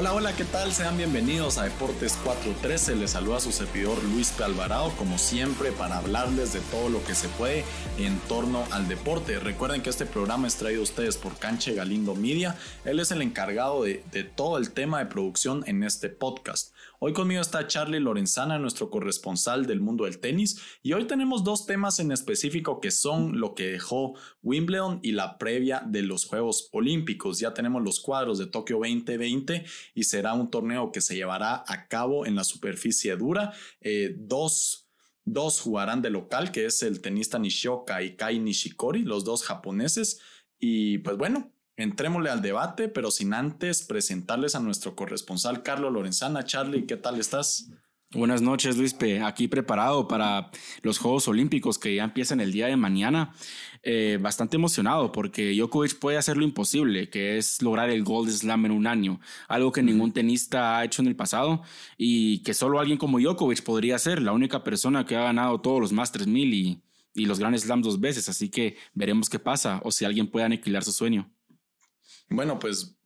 Hola, hola, ¿qué tal? Sean bienvenidos a Deportes 413. Les saluda su servidor Luis P. Alvarado, como siempre, para hablarles de todo lo que se puede en torno al deporte. Recuerden que este programa es traído a ustedes por Canche Galindo Media. Él es el encargado de, de todo el tema de producción en este podcast. Hoy conmigo está Charlie Lorenzana, nuestro corresponsal del mundo del tenis, y hoy tenemos dos temas en específico que son lo que dejó Wimbledon y la previa de los Juegos Olímpicos. Ya tenemos los cuadros de Tokio 2020 y será un torneo que se llevará a cabo en la superficie dura. Eh, dos Dos jugarán de local, que es el tenista Nishioka y Kai Nishikori, los dos japoneses. Y pues bueno, Entrémosle al debate, pero sin antes presentarles a nuestro corresponsal Carlos Lorenzana. Charlie, ¿qué tal estás? Buenas noches, Luispe. Aquí preparado para los Juegos Olímpicos que ya empiezan el día de mañana. Eh, bastante emocionado porque Djokovic puede hacer lo imposible, que es lograr el Gold Slam en un año, algo que ningún tenista ha hecho en el pasado y que solo alguien como Djokovic podría ser, la única persona que ha ganado todos los Masters 1000 y, y los Grand Slam dos veces. Así que veremos qué pasa o si alguien puede aniquilar su sueño. Bueno, pues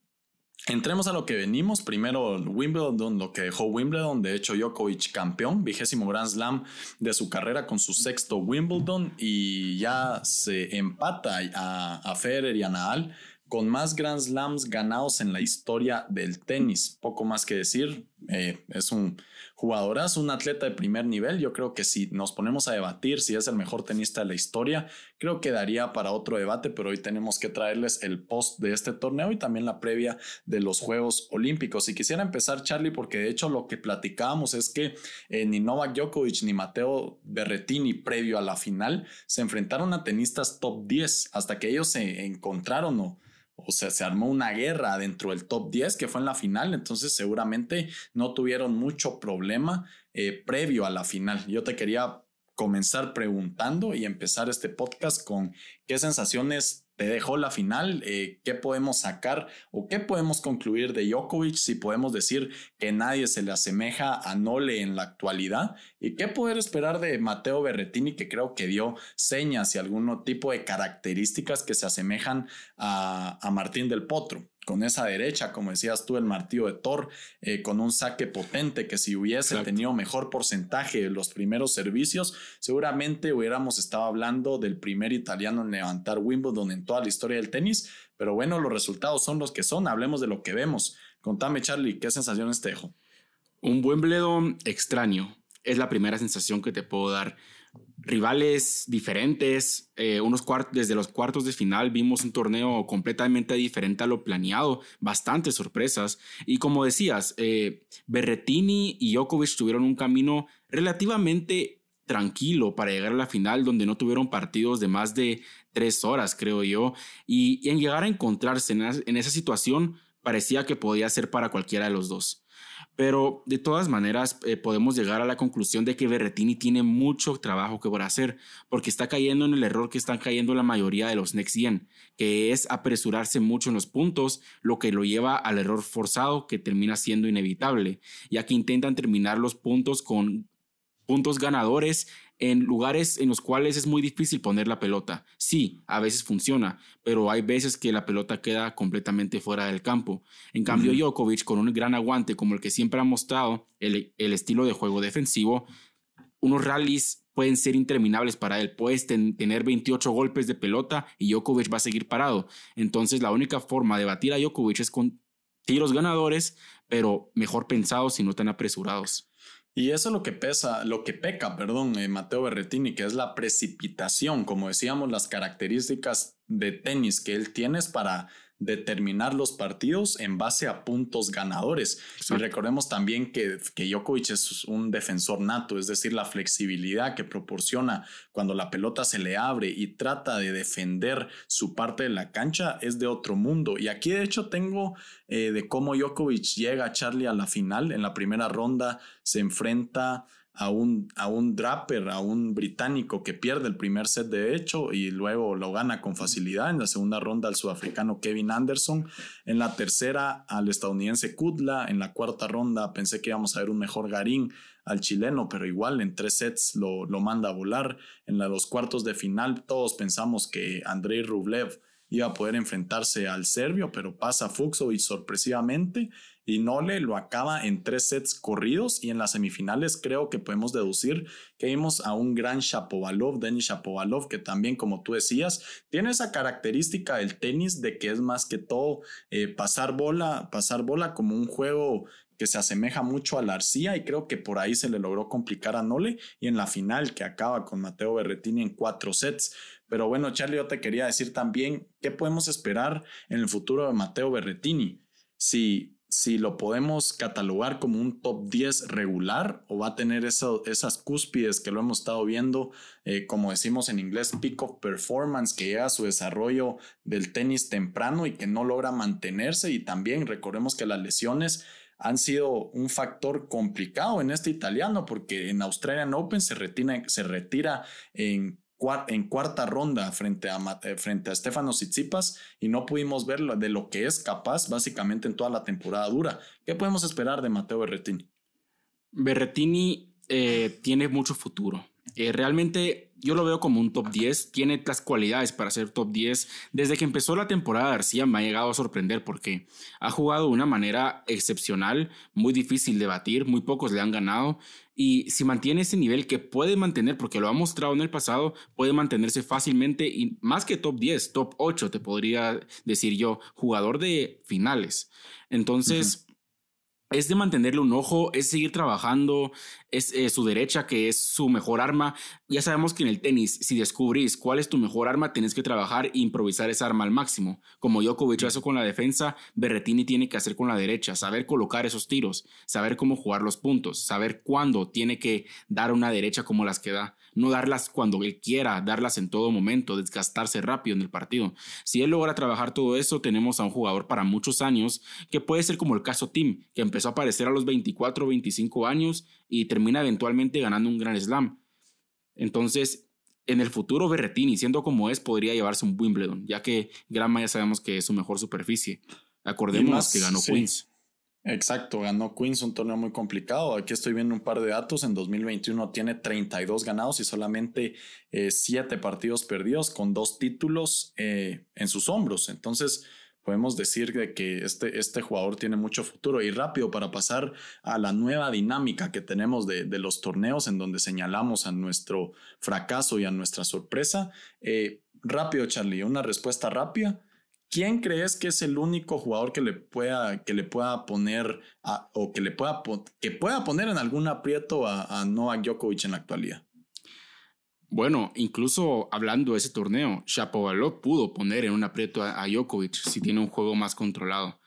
Entremos a lo que venimos. Primero Wimbledon, lo que dejó Wimbledon. De hecho, Djokovic campeón, vigésimo Grand Slam de su carrera con su sexto Wimbledon y ya se empata a, a Federer y a Nadal con más Grand Slams ganados en la historia del tenis. Poco más que decir, eh, es un jugadorazo, un atleta de primer nivel. Yo creo que si nos ponemos a debatir si es el mejor tenista de la historia, creo que daría para otro debate, pero hoy tenemos que traerles el post de este torneo y también la previa de los Juegos Olímpicos. Y quisiera empezar, Charlie, porque de hecho lo que platicábamos es que eh, ni Novak Djokovic ni Mateo Berretini previo a la final se enfrentaron a tenistas top 10 hasta que ellos se encontraron o o sea, se armó una guerra dentro del top 10 que fue en la final, entonces seguramente no tuvieron mucho problema eh, previo a la final. Yo te quería comenzar preguntando y empezar este podcast con qué sensaciones te dejó la final, eh, qué podemos sacar o qué podemos concluir de Djokovic, si podemos decir que nadie se le asemeja a Nole en la actualidad y qué poder esperar de Mateo Berretini, que creo que dio señas y algún tipo de características que se asemejan a, a Martín del Potro con esa derecha, como decías tú, el martillo de Thor, eh, con un saque potente que si hubiese tenido mejor porcentaje de los primeros servicios, seguramente hubiéramos estado hablando del primer italiano en levantar Wimbledon en toda la historia del tenis, pero bueno, los resultados son los que son, hablemos de lo que vemos. Contame, Charlie, ¿qué sensaciones te dejo? Un Wimbledon extraño, es la primera sensación que te puedo dar rivales diferentes, eh, desde los cuartos de final vimos un torneo completamente diferente a lo planeado, bastantes sorpresas y como decías, eh, Berretini y Djokovic tuvieron un camino relativamente tranquilo para llegar a la final donde no tuvieron partidos de más de tres horas creo yo y, en llegar a encontrarse en esa situación parecía que podía ser para cualquiera de los dos. Pero de todas maneras eh, podemos llegar a la conclusión de que Berretini tiene mucho trabajo que por hacer, porque está cayendo en el error que están cayendo la mayoría de los Next Gen, que es apresurarse mucho en los puntos, lo que lo lleva al error forzado que termina siendo inevitable, ya que intentan terminar los puntos con puntos ganadores en lugares en los cuales es muy difícil poner la pelota. Sí, a veces funciona, pero hay veces que la pelota queda completamente fuera del campo. En cambio, Djokovic, con un gran aguante como el que siempre ha mostrado, el, estilo de juego defensivo, unos rallies pueden ser interminables para él. Puedes tener 28 golpes de pelota y Djokovic va a seguir parado. Entonces, la única forma de batir a Djokovic es con tiros ganadores, pero mejor pensados y no tan apresurados. Y eso es lo que pesa, lo que peca, perdón, eh, Mateo Berretini, que es la precipitación, como decíamos, las características de tenis que él tiene para determinar los partidos en base a puntos ganadores. Y recordemos también que, que Djokovic es un defensor nato, es decir, la flexibilidad que proporciona cuando la pelota se le abre y trata de defender su parte de la cancha es de otro mundo. Y aquí de hecho tengo eh, de cómo Djokovic llega a Charlie a la final. En la primera ronda se enfrenta a un, a un Draper, a un británico que pierde el primer set de hecho y luego lo gana con facilidad. En la segunda ronda al sudafricano Kevin Anderson. En la tercera al estadounidense Kudla. En la cuarta ronda pensé que íbamos a ver un mejor Garín al chileno, pero igual en tres sets lo, lo manda a volar. En los cuartos de final todos pensamos que Andrei Rublev iba a poder enfrentarse al serbio, pero pasa Fuxo y sorpresivamente y Nole lo acaba en tres sets corridos y en las semifinales creo que podemos deducir que vimos a un gran Shapovalov, Denis Shapovalov, que también como tú decías, tiene esa característica del tenis de que es más que todo eh, pasar bola, pasar bola como un juego que se asemeja mucho a la arcilla y creo que por ahí se le logró complicar a Nole y en la final que acaba con Mateo Berretini en cuatro sets. Pero bueno, Charlie, yo te quería decir también qué podemos esperar en el futuro de Mateo Berretini. Si si lo podemos catalogar como un top 10 regular o va a tener esas cúspides que lo hemos estado viendo, eh, como decimos en inglés, peak of performance, que llega a su desarrollo del tenis temprano y que no logra mantenerse. Y también recordemos que las lesiones han sido un factor complicado en este italiano porque en Australian Open se retira, se retira en en cuarta ronda frente a, eh, frente a Stefano Tsitsipas y no pudimos ver de lo que es capaz básicamente en toda la temporada dura. ¿Qué podemos esperar de Mateo Berretini? Berretini eh, tiene mucho futuro. Eh, realmente yo lo veo como un top 10. Tiene las cualidades para ser top 10. Desde que empezó la temporada García me ha llegado a sorprender porque ha jugado de una manera excepcional, muy difícil de batir, muy pocos le han ganado. Y si mantiene ese nivel que puede mantener, porque lo ha mostrado en el pasado, puede mantenerse fácilmente y más que top 10, top 8 te podría decir yo, jugador de finales. Entonces es de mantenerle un ojo, es seguir trabajando, es eh, su derecha que es su mejor arma. Ya sabemos que en el tenis, si descubrís cuál es tu mejor arma, tienes que trabajar e improvisar esa arma al máximo. Como Djokovic hizo con la defensa, Berretini tiene que hacer con la derecha, saber colocar esos tiros, saber cómo jugar los puntos, saber cuándo tiene que dar una derecha como las que da no darlas cuando él quiera, darlas en todo momento, desgastarse rápido en el partido. Si él logra trabajar todo eso, tenemos a un jugador para muchos años, que puede ser como el caso Tim, que empezó a aparecer a los 24 o 25 años y termina eventualmente ganando un gran slam. Entonces, en el futuro Berretini, siendo como es, podría llevarse un Wimbledon, ya que Grama ya sabemos que es su mejor superficie. Acordémonos que ganó Queens. Exacto, ganó Queens, un torneo muy complicado. Aquí estoy viendo un par de datos. En 2021 tiene 32 ganados y solamente 7 eh, partidos perdidos con dos títulos eh, en sus hombros. Entonces, podemos decir de que este, este jugador tiene mucho futuro. Y rápido para pasar a la nueva dinámica que tenemos de, los torneos en donde señalamos a nuestro fracaso y a nuestra sorpresa. Eh, rápido, Charlie, una respuesta rápida. ¿Quién crees que es el único jugador que le pueda, que le pueda poner o que le pueda, que pueda poner en algún aprieto a, Novak Djokovic en la actualidad? Bueno, incluso hablando de ese torneo, Shapovalov pudo poner en un aprieto a, a Djokovic si tiene un juego más controlado.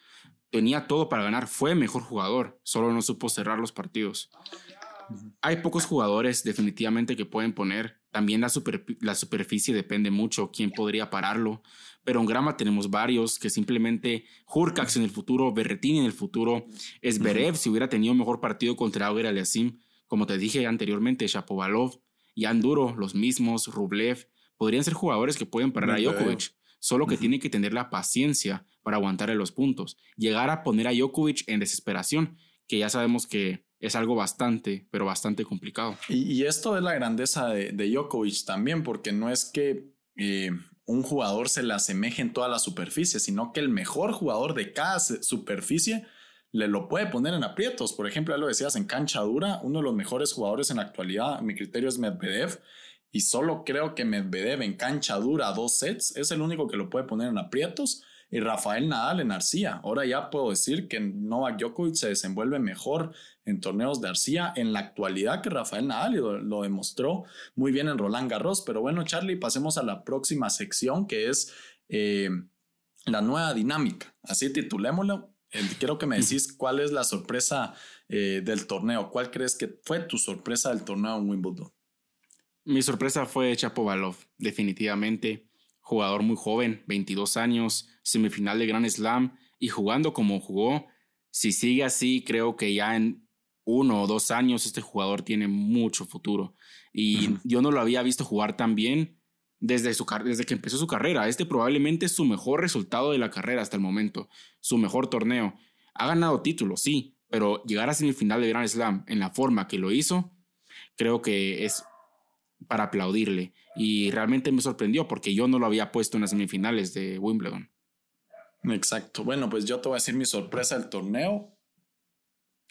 Tenía todo para ganar, fue mejor jugador, solo no supo cerrar los partidos. Hay pocos jugadores definitivamente que pueden poner. También la, la superficie depende mucho quién podría pararlo pero en Grama tenemos varios que simplemente Hurkax en el futuro, Berretini en el futuro, Esberev si hubiera tenido mejor partido contra Auger Aliasim, como te dije anteriormente, Shapovalov, Jan Duro, los mismos, Rublev, podrían ser jugadores que pueden parar a Djokovic, solo que tienen que tener la paciencia para aguantarle los puntos, llegar a poner a Djokovic en desesperación, que ya sabemos que es algo bastante, pero bastante complicado. Y, esto es la grandeza de, de, Djokovic también, porque no es que eh, un jugador se le asemeje en toda la superficie, sino que el mejor jugador de cada superficie le lo puede poner en aprietos. Por ejemplo, ya lo decías en cancha dura, uno de los mejores jugadores en la actualidad, mi criterio es Medvedev, y solo creo que Medvedev en cancha dura dos sets es el único que lo puede poner en aprietos y Rafael Nadal en arcilla. Ahora ya puedo decir que Novak Djokovic se desenvuelve mejor en torneos de arcilla en la actualidad que Rafael Nadal y lo, demostró muy bien en Roland Garros. Pero bueno, Charlie, pasemos a la próxima sección que es eh, la nueva dinámica. Así titulémoslo. Quiero que me decís cuál es la sorpresa eh, del torneo. ¿Cuál crees que fue tu sorpresa del torneo en Wimbledon? Mi sorpresa fue Chapovalov, definitivamente jugador muy joven, 22 años, semifinal de Grand Slam y jugando como jugó. Si sigue así, creo que ya en uno o dos años este jugador tiene mucho futuro. Y yo no lo había visto jugar tan bien desde, su, desde que empezó su carrera. Este probablemente es su mejor resultado de la carrera hasta el momento, su mejor torneo. Ha ganado títulos, sí, pero llegar a semifinal de Grand Slam en la forma que lo hizo, creo que es para aplaudirle. Y realmente me sorprendió porque yo no lo había puesto en las semifinales de Wimbledon. Exacto. Bueno, pues yo te voy a decir mi sorpresa del torneo.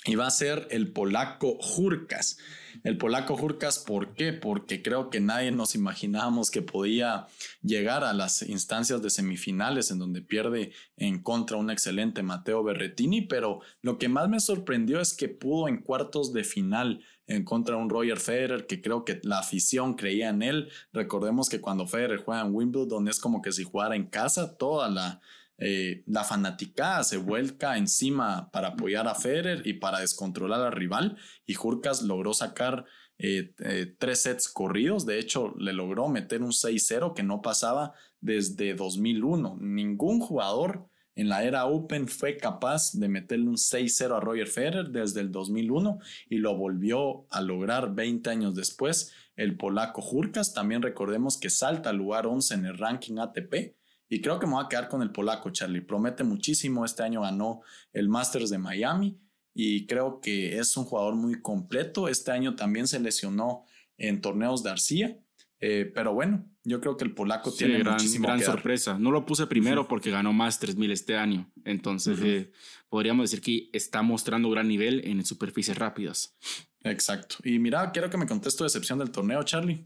Y va a ser el polaco Jurkas. El polaco Jurkas, ¿por qué? Porque creo que nadie nos imaginábamos que podía llegar a las instancias de semifinales en donde pierde en contra un excelente Mateo Berretini, pero lo que más me sorprendió es que pudo en cuartos de final en contra de un Roger Federer que creo que la afición creía en él. Recordemos que cuando Federer juega en Wimbledon es como que si jugara en casa, toda la eh, la fanaticada se vuelca encima para apoyar a Federer y para descontrolar al rival y Jurkas logró sacar eh, eh, tres sets corridos, de hecho le logró meter un 6-0 que no pasaba desde 2001. Ningún jugador en la era Open fue capaz de meterle un 6-0 a Roger Federer desde el 2001 y lo volvió a lograr 20 años después. El polaco Jurkas, también recordemos que salta al lugar 11 en el ranking ATP y creo que me voy a quedar con el polaco, Charlie. Promete muchísimo. Este año ganó el Masters de Miami y creo que es un jugador muy completo. Este año también se lesionó en torneos de arcilla. Eh, pero bueno, yo creo que el polaco tiene gran, muchísimo gran que dar. sorpresa. No lo puse primero porque ganó Masters 1000 este año. Entonces, eh, podríamos decir que está mostrando gran nivel en superficies rápidas. Exacto. Y mira, quiero que me conteste tu decepción del torneo, Charlie.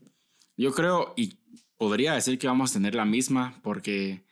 Yo creo, y podría decir que vamos a tener la misma porque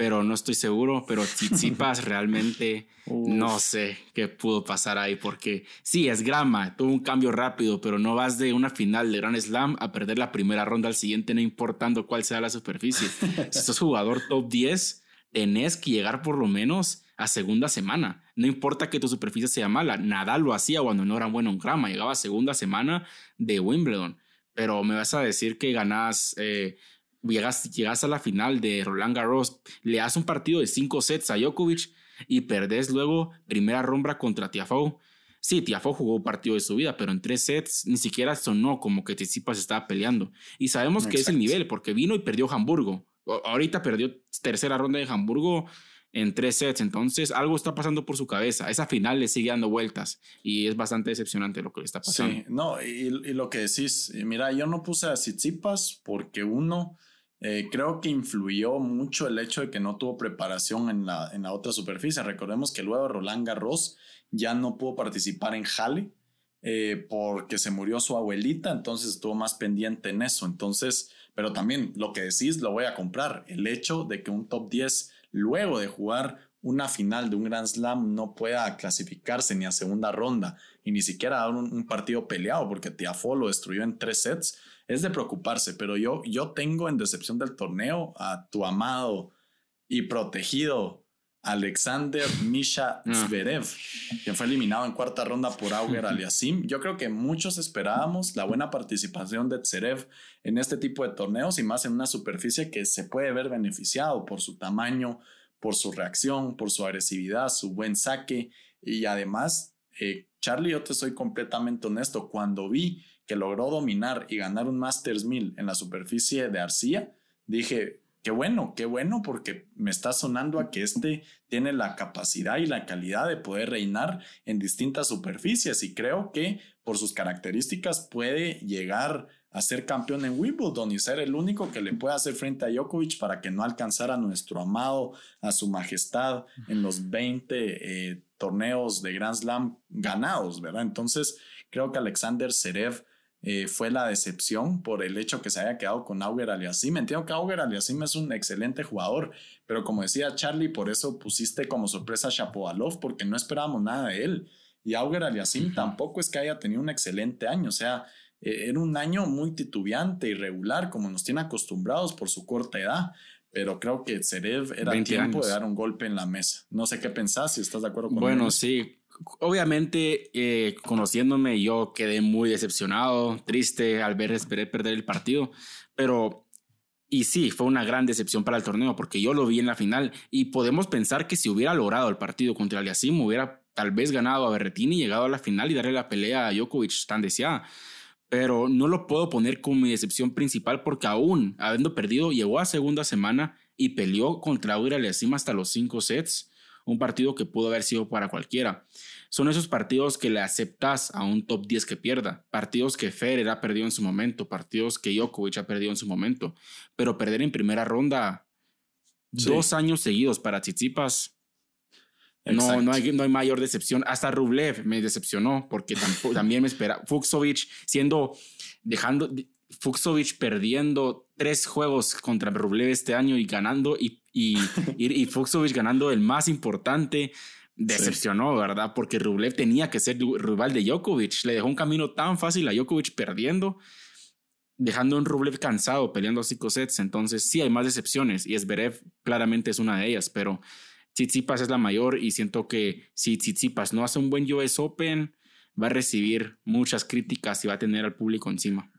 pero no estoy seguro, pero Tsitsipas realmente no sé qué pudo pasar ahí porque sí, es grama, tuvo un cambio rápido, pero no vas de una final de Grand Slam a perder la primera ronda al siguiente no importando cuál sea la superficie. si sos jugador top 10, tenés que llegar por lo menos a segunda semana. No importa que tu superficie sea mala, Nadal lo hacía cuando no era bueno en grama, llegaba a segunda semana de Wimbledon pero me vas a decir que ganas, eh, llegas, llegas a la final de Roland Garros, le das un partido de cinco sets a Djokovic y perdés luego primera ronda contra Tiafoe. Sí, Tiafoe jugó un partido de su vida, pero en tres sets ni siquiera sonó como que Tsitsipas estaba peleando. Y sabemos que es el nivel, porque vino y perdió Hamburgo. Ahorita perdió tercera ronda de Hamburgo en tres sets. Entonces, algo está pasando por su cabeza. Esa final le sigue dando vueltas y es bastante decepcionante lo que le está pasando. Sí, no, y, y lo que decís, mira, yo no puse a Tsitsipas porque uno, eh, creo que influyó mucho el hecho de que no tuvo preparación en la, en la otra superficie. Recordemos que luego Roland Garros ya no pudo participar en Halle. Eh, porque se murió su abuelita, entonces estuvo más pendiente en eso. Entonces, pero también lo que decís lo voy a comprar. El hecho de que un top 10 luego de jugar una final de un Grand Slam no pueda clasificarse ni a segunda ronda y ni siquiera dar un, partido peleado porque Tiafo lo destruyó en tres sets, es de preocuparse. Pero yo, yo tengo en decepción del torneo a tu amado y protegido Alexander Misha Zverev, quien fue eliminado en cuarta ronda por Auger Aliasim. Yo creo que muchos esperábamos la buena participación de Zverev en este tipo de torneos y más en una superficie que se puede ver beneficiado por su tamaño, por su reacción, por su agresividad, su buen saque y además, eh, Charlie, yo te soy completamente honesto, cuando vi que logró dominar y ganar un Masters 1000 en la superficie de arcilla, dije, Qué bueno, qué bueno, porque me está sonando a que este tiene la capacidad y la calidad de poder reinar en distintas superficies y creo que por sus características puede llegar a ser campeón en Wimbledon y ser el único que le pueda hacer frente a Djokovic para que no alcanzara a nuestro amado, a su majestad en los 20 eh, torneos de Grand Slam ganados, ¿verdad? Entonces creo que Alexander Serev eh, fue la decepción por el hecho que se haya quedado con Auger Aliasim. Entiendo que Auger Aliasim es un excelente jugador, pero como decía Charlie, por eso pusiste como sorpresa a Shapovalov, porque no esperábamos nada de él. Y Auger Aliasim tampoco es que haya tenido un excelente año, o sea, eh, era un año muy titubeante, irregular, como nos tiene acostumbrados por su corta edad. Pero creo que Zerev era tiempo años. de dar un golpe en la mesa. No sé qué pensás, si estás de acuerdo con Bueno, sí, obviamente, eh, conociéndome, yo quedé muy decepcionado, triste al ver esperar perder el partido, pero y sí, fue una gran decepción para el torneo porque yo lo vi en la final y podemos pensar que si hubiera logrado el partido contra Aliasim, hubiera tal vez ganado a Berretini, llegado a la final y darle la pelea a Djokovic tan deseada. Pero no lo puedo poner como mi decepción principal porque aún habiendo perdido, llegó a segunda semana y peleó contra Auger Aliasim hasta los cinco sets. Un partido que pudo haber sido para cualquiera. Son esos partidos que le aceptas a un top 10 que pierda, partidos que Federer ha perdido en su momento, partidos que Djokovic ha perdido en su momento, pero perder en primera ronda dos años seguidos para Tsitsipas no, no hay, no hay mayor decepción. Hasta Rublev me decepcionó porque también me espera. Fuxovic siendo, dejando, Fuxovic perdiendo tres juegos contra Rublev este año y ganando y, y, y, Fuxovic ganando el más importante. Decepcionó, ¿verdad? Porque Rublev tenía que ser rival de Djokovic. Le dejó un camino tan fácil a Djokovic perdiendo, dejando un Rublev cansado peleando cinco sets. Entonces, sí hay más decepciones y Esberev claramente es una de ellas, pero Tsitsipas es la mayor y siento que si Tsitsipas no hace un buen US Open, va a recibir muchas críticas y va a tener al público encima.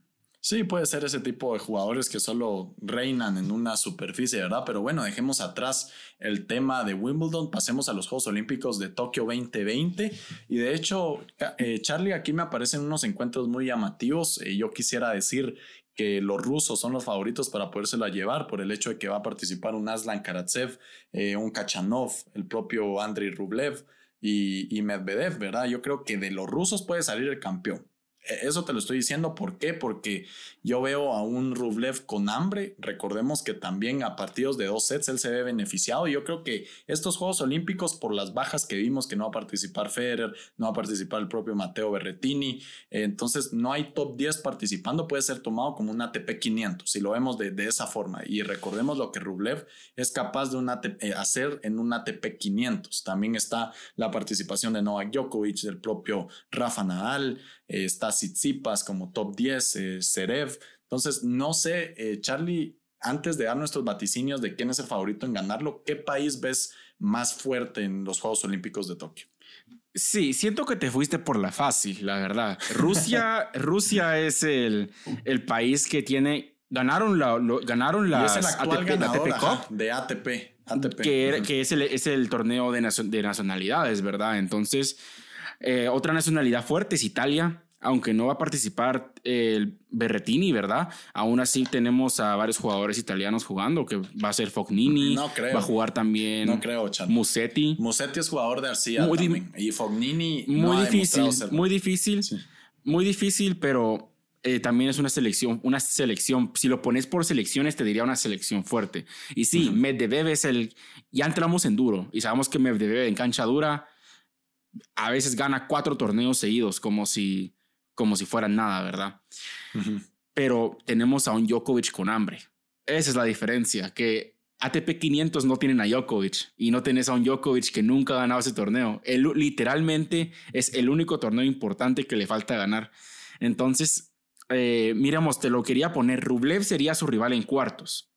Sí, puede ser ese tipo de jugadores que solo reinan en una superficie, ¿verdad? Pero bueno, dejemos atrás el tema de Wimbledon, pasemos a los Juegos Olímpicos de Tokio 2020. Y de hecho, eh, Charlie, aquí me aparecen unos encuentros muy llamativos. Eh, yo quisiera decir que los rusos son los favoritos para podérsela llevar por el hecho de que va a participar un Aslan Karatsev, eh, un Kachanov, el propio Andriy Rublev y, y Medvedev, ¿verdad? Yo creo que de los rusos puede salir el campeón. E, eso te lo estoy diciendo, ¿por qué? Porque yo veo a un Rublev con hambre. Recordemos que también a partidos de dos sets él se ve beneficiado. Yo creo que estos Juegos Olímpicos, por las bajas que vimos, que no va a participar Federer, no va a participar el propio Mateo Berretini, eh, entonces no hay top 10 participando, puede ser tomado como un ATP 500, si lo vemos de, esa forma. Y recordemos lo que Rublev es capaz de eh, hacer en un ATP 500. También está la participación de Novak Djokovic, del propio Rafa Nadal, eh, está Tsitsipas como top 10, eh. Entonces, no sé, eh, Charlie, antes de dar nuestros vaticinios de quién es el favorito en ganarlo, ¿qué país ves más fuerte en los Juegos Olímpicos de Tokio? Sí, siento que te fuiste por la fácil, la verdad. Rusia, Rusia es el, el país que tiene ganaron la ganaron la es el actual ATP, de ATP, Que, que es, el, es el torneo de, de nacionalidades, ¿verdad? Entonces, eh, otra nacionalidad fuerte es Italia aunque no va a participar el Berretini, ¿verdad? Aún así tenemos a varios jugadores italianos jugando, que va a ser Fognini, no creo. va a jugar también no creo, Musetti. Musetti es jugador de Arcia también. y Fognini muy difícil, muy difícil, muy difícil, pero eh, también es una selección, una selección, si lo pones por selecciones te diría una selección fuerte. Y sí, Medvedev es el, ya entramos en duro y sabemos que Medvedev en cancha dura a veces gana cuatro torneos seguidos como si como si fueran nada, ¿verdad? Pero tenemos a un Djokovic con hambre. Esa es la diferencia, que ATP 500 no tienen a Djokovic y no tenés a un Djokovic que nunca ha ganado ese torneo. Él literalmente es el único torneo importante que le falta ganar. Entonces, eh, miremos, te lo quería poner. Rublev sería su rival en cuartos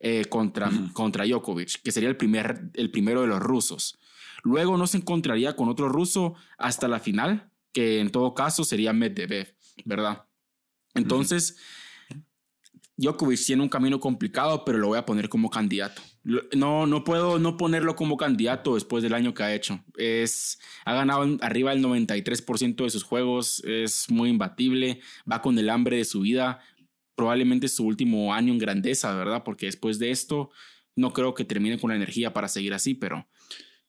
eh, contra, contra Djokovic, que sería el, primer, el primero de los rusos. Luego no se encontraría con otro ruso hasta la final, que en todo caso sería Medvedev, ¿verdad? Entonces, Djokovic tiene un camino complicado, pero lo voy a poner como candidato. No, no puedo no ponerlo como candidato después del año que ha hecho. Es, ha ganado arriba del 93% de sus juegos, es muy imbatible, va con el hambre de su vida, probablemente su último año en grandeza, ¿verdad? Porque después de esto no creo que termine con la energía para seguir así, pero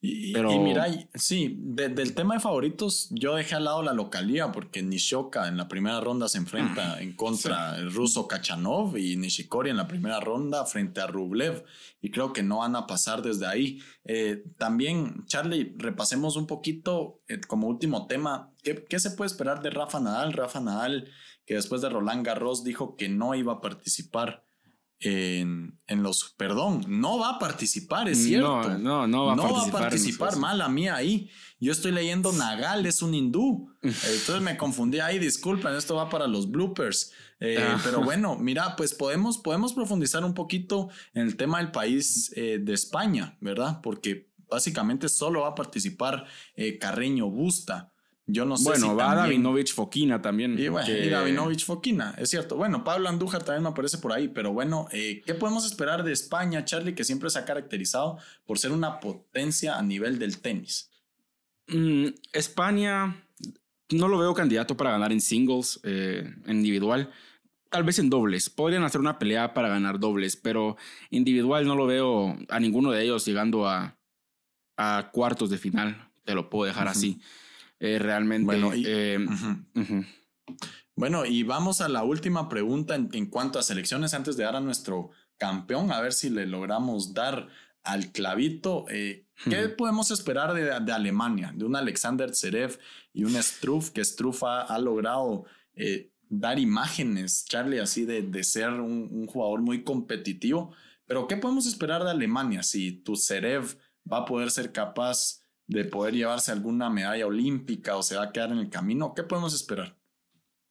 y, mira, sí, del tema de favoritos, yo dejé al lado la localía porque Nishoka en la primera ronda se enfrenta mm, en contra el ruso Kachanov y Nishikori en la primera ronda frente a Rublev. Y creo que no van a pasar desde ahí. Eh, también, Charlie, repasemos un poquito eh, como último tema, ¿qué, ¿qué se puede esperar de Rafa Nadal? Rafa Nadal, que después de Roland Garros dijo que no iba a participar en, en, los, perdón, no va a participar, es cierto. No, no, no va a participar. Va a participar, mala mía ahí. Yo estoy leyendo Nagal, es un hindú. Entonces me confundí ahí, disculpen, esto va para los bloopers. Eh, ah. Pero bueno, mira, pues podemos, podemos profundizar un poquito en el tema del país eh, de España, ¿verdad? Porque básicamente solo va a participar eh, Carreño Busta. Yo no sé bueno, va Davinovich Fokina también. Y bueno, y Davinovich Fokina, es cierto. Bueno, Pablo Andújar también me aparece por ahí, pero bueno, eh, ¿qué podemos esperar de España, Charlie, que siempre se ha caracterizado por ser una potencia a nivel del tenis? Mm, España no lo veo candidato para ganar en singles, eh, individual. Tal vez en dobles. Podrían hacer una pelea para ganar dobles, pero individual no lo veo a ninguno de ellos llegando a, a cuartos de final. Te lo puedo dejar así. Eh, realmente. Bueno y, eh, bueno, y vamos a la última pregunta en, en, cuanto a selecciones antes de dar a nuestro campeón, a ver si le logramos dar al clavito. Eh, ¿Qué podemos esperar de, de, Alemania? De un Alexander Zverev y un Struff, que Struff ha, ha logrado eh, dar imágenes, Charlie, así de, de ser un, un, jugador muy competitivo. Pero ¿qué podemos esperar de Alemania si tu Zverev va a poder ser capaz de poder llevarse alguna medalla olímpica o se va a quedar en el camino? ¿Qué podemos esperar?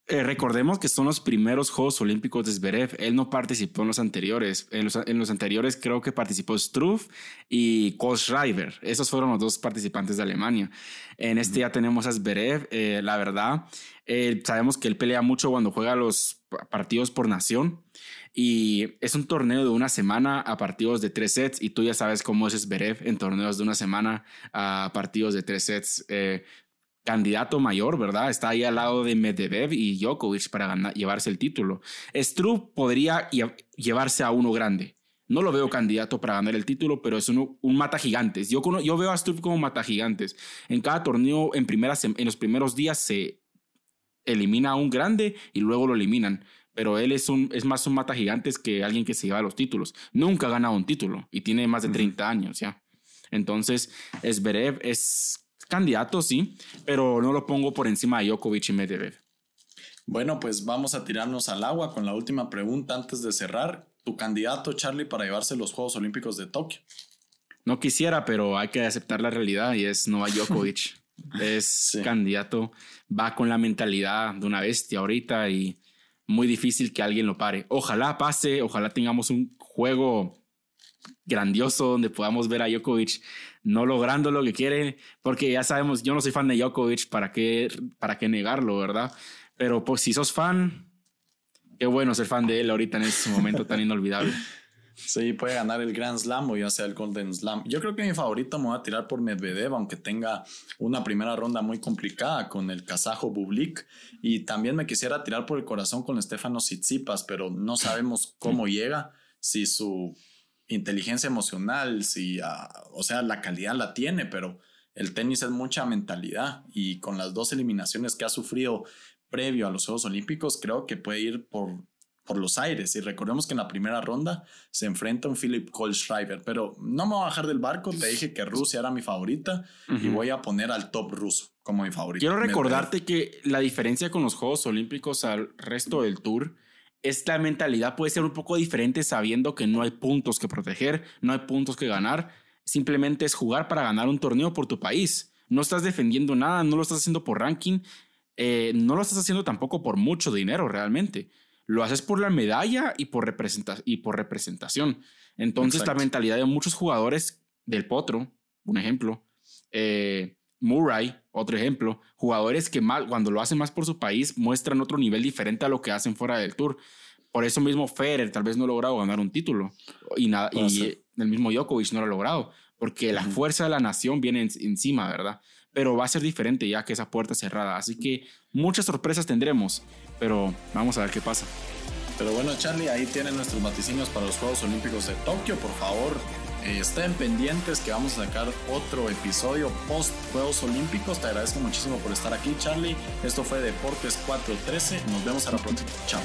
Eh, recordemos que son los primeros Juegos Olímpicos de Zverev. Él no participó en los anteriores. En los, en los anteriores creo que participó Struff y Kohlschreiber. Esos fueron los dos participantes de Alemania. En este ya tenemos a Zverev. Eh, la verdad, eh, sabemos que él pelea mucho cuando juega los partidos por nación. Y es un torneo de una semana a partidos de tres sets. Y tú ya sabes cómo es Zverev en torneos de una semana a partidos de tres sets. Eh, candidato mayor, ¿verdad? Está ahí al lado de Medvedev y Djokovic para ganar, llevarse el título. Struff podría llevarse a uno grande. No lo veo candidato para ganar el título, pero es un mata gigantes. Yo, yo veo a Struff como mata gigantes. En cada torneo, en, primeras, en los primeros días se elimina a un grande y luego lo eliminan. Pero él es, un, es más un mata gigantes que alguien que se lleva los títulos. Nunca ha ganado un título y tiene más de 30 años ya. Entonces, Zverev es candidato, sí, pero no lo pongo por encima de Djokovic y Medvedev. Bueno, pues vamos a tirarnos al agua con la última pregunta antes de cerrar. ¿Tu candidato, Charlie, para llevarse los Juegos Olímpicos de Tokio? No quisiera, pero hay que aceptar la realidad y es Novak Djokovic. es sí. candidato, va con la mentalidad de una bestia ahorita y muy difícil que alguien lo pare. Ojalá pase, ojalá tengamos un juego grandioso donde podamos ver a Djokovic no logrando lo que quiere, porque ya sabemos, yo no soy fan de Djokovic, ¿para qué, para qué negarlo, verdad? Pero pues si sos fan, qué bueno ser fan de él ahorita en este momento tan inolvidable. Sí, puede ganar el Grand Slam o ya sea el Golden Slam. Yo creo que mi favorito me va a tirar por Medvedev, aunque tenga una primera ronda muy complicada con el kazajo Bublik. Y también me quisiera tirar por el corazón con Stefano Tsitsipas, pero no sabemos cómo llega, si su inteligencia emocional, si, uh, o sea, la calidad la tiene, pero el tenis es mucha mentalidad y con las dos eliminaciones que ha sufrido previo a los Juegos Olímpicos, creo que puede ir por, por los aires. Y recordemos que en la primera ronda se enfrenta un Philip Kohlschreiber, pero no me voy a bajar del barco. Te dije que Rusia era mi favorita uh -huh. y voy a poner al top ruso como mi favorito. Quiero recordarte que la diferencia con los Juegos Olímpicos al resto del tour esta mentalidad puede ser un poco diferente sabiendo que no hay puntos que proteger, no hay puntos que ganar. Simplemente es jugar para ganar un torneo por tu país. No estás defendiendo nada, no lo estás haciendo por ranking, eh, no lo estás haciendo tampoco por mucho dinero realmente. Lo haces por la medalla y por, representa y por representación. Entonces Exacto. la mentalidad de muchos jugadores del Potro, un ejemplo, eh, Murray, otro ejemplo, jugadores que más, cuando lo hacen más por su país muestran otro nivel diferente a lo que hacen fuera del tour. Por eso mismo Federer tal vez no ha logrado ganar un título y, nada, y el mismo Djokovic no lo ha logrado, porque la fuerza de la nación viene en, encima, ¿verdad? Pero va a ser diferente ya que esa puerta cerrada. Así que muchas sorpresas tendremos, pero vamos a ver qué pasa. Pero bueno, Charlie, ahí tienen nuestros vaticinios para los Juegos Olímpicos de Tokio. Por favor, eh, estén pendientes que vamos a sacar otro episodio post Juegos Olímpicos. Te agradezco muchísimo por estar aquí, Charlie. Esto fue Deportes 413. Nos vemos a la próxima. Chao.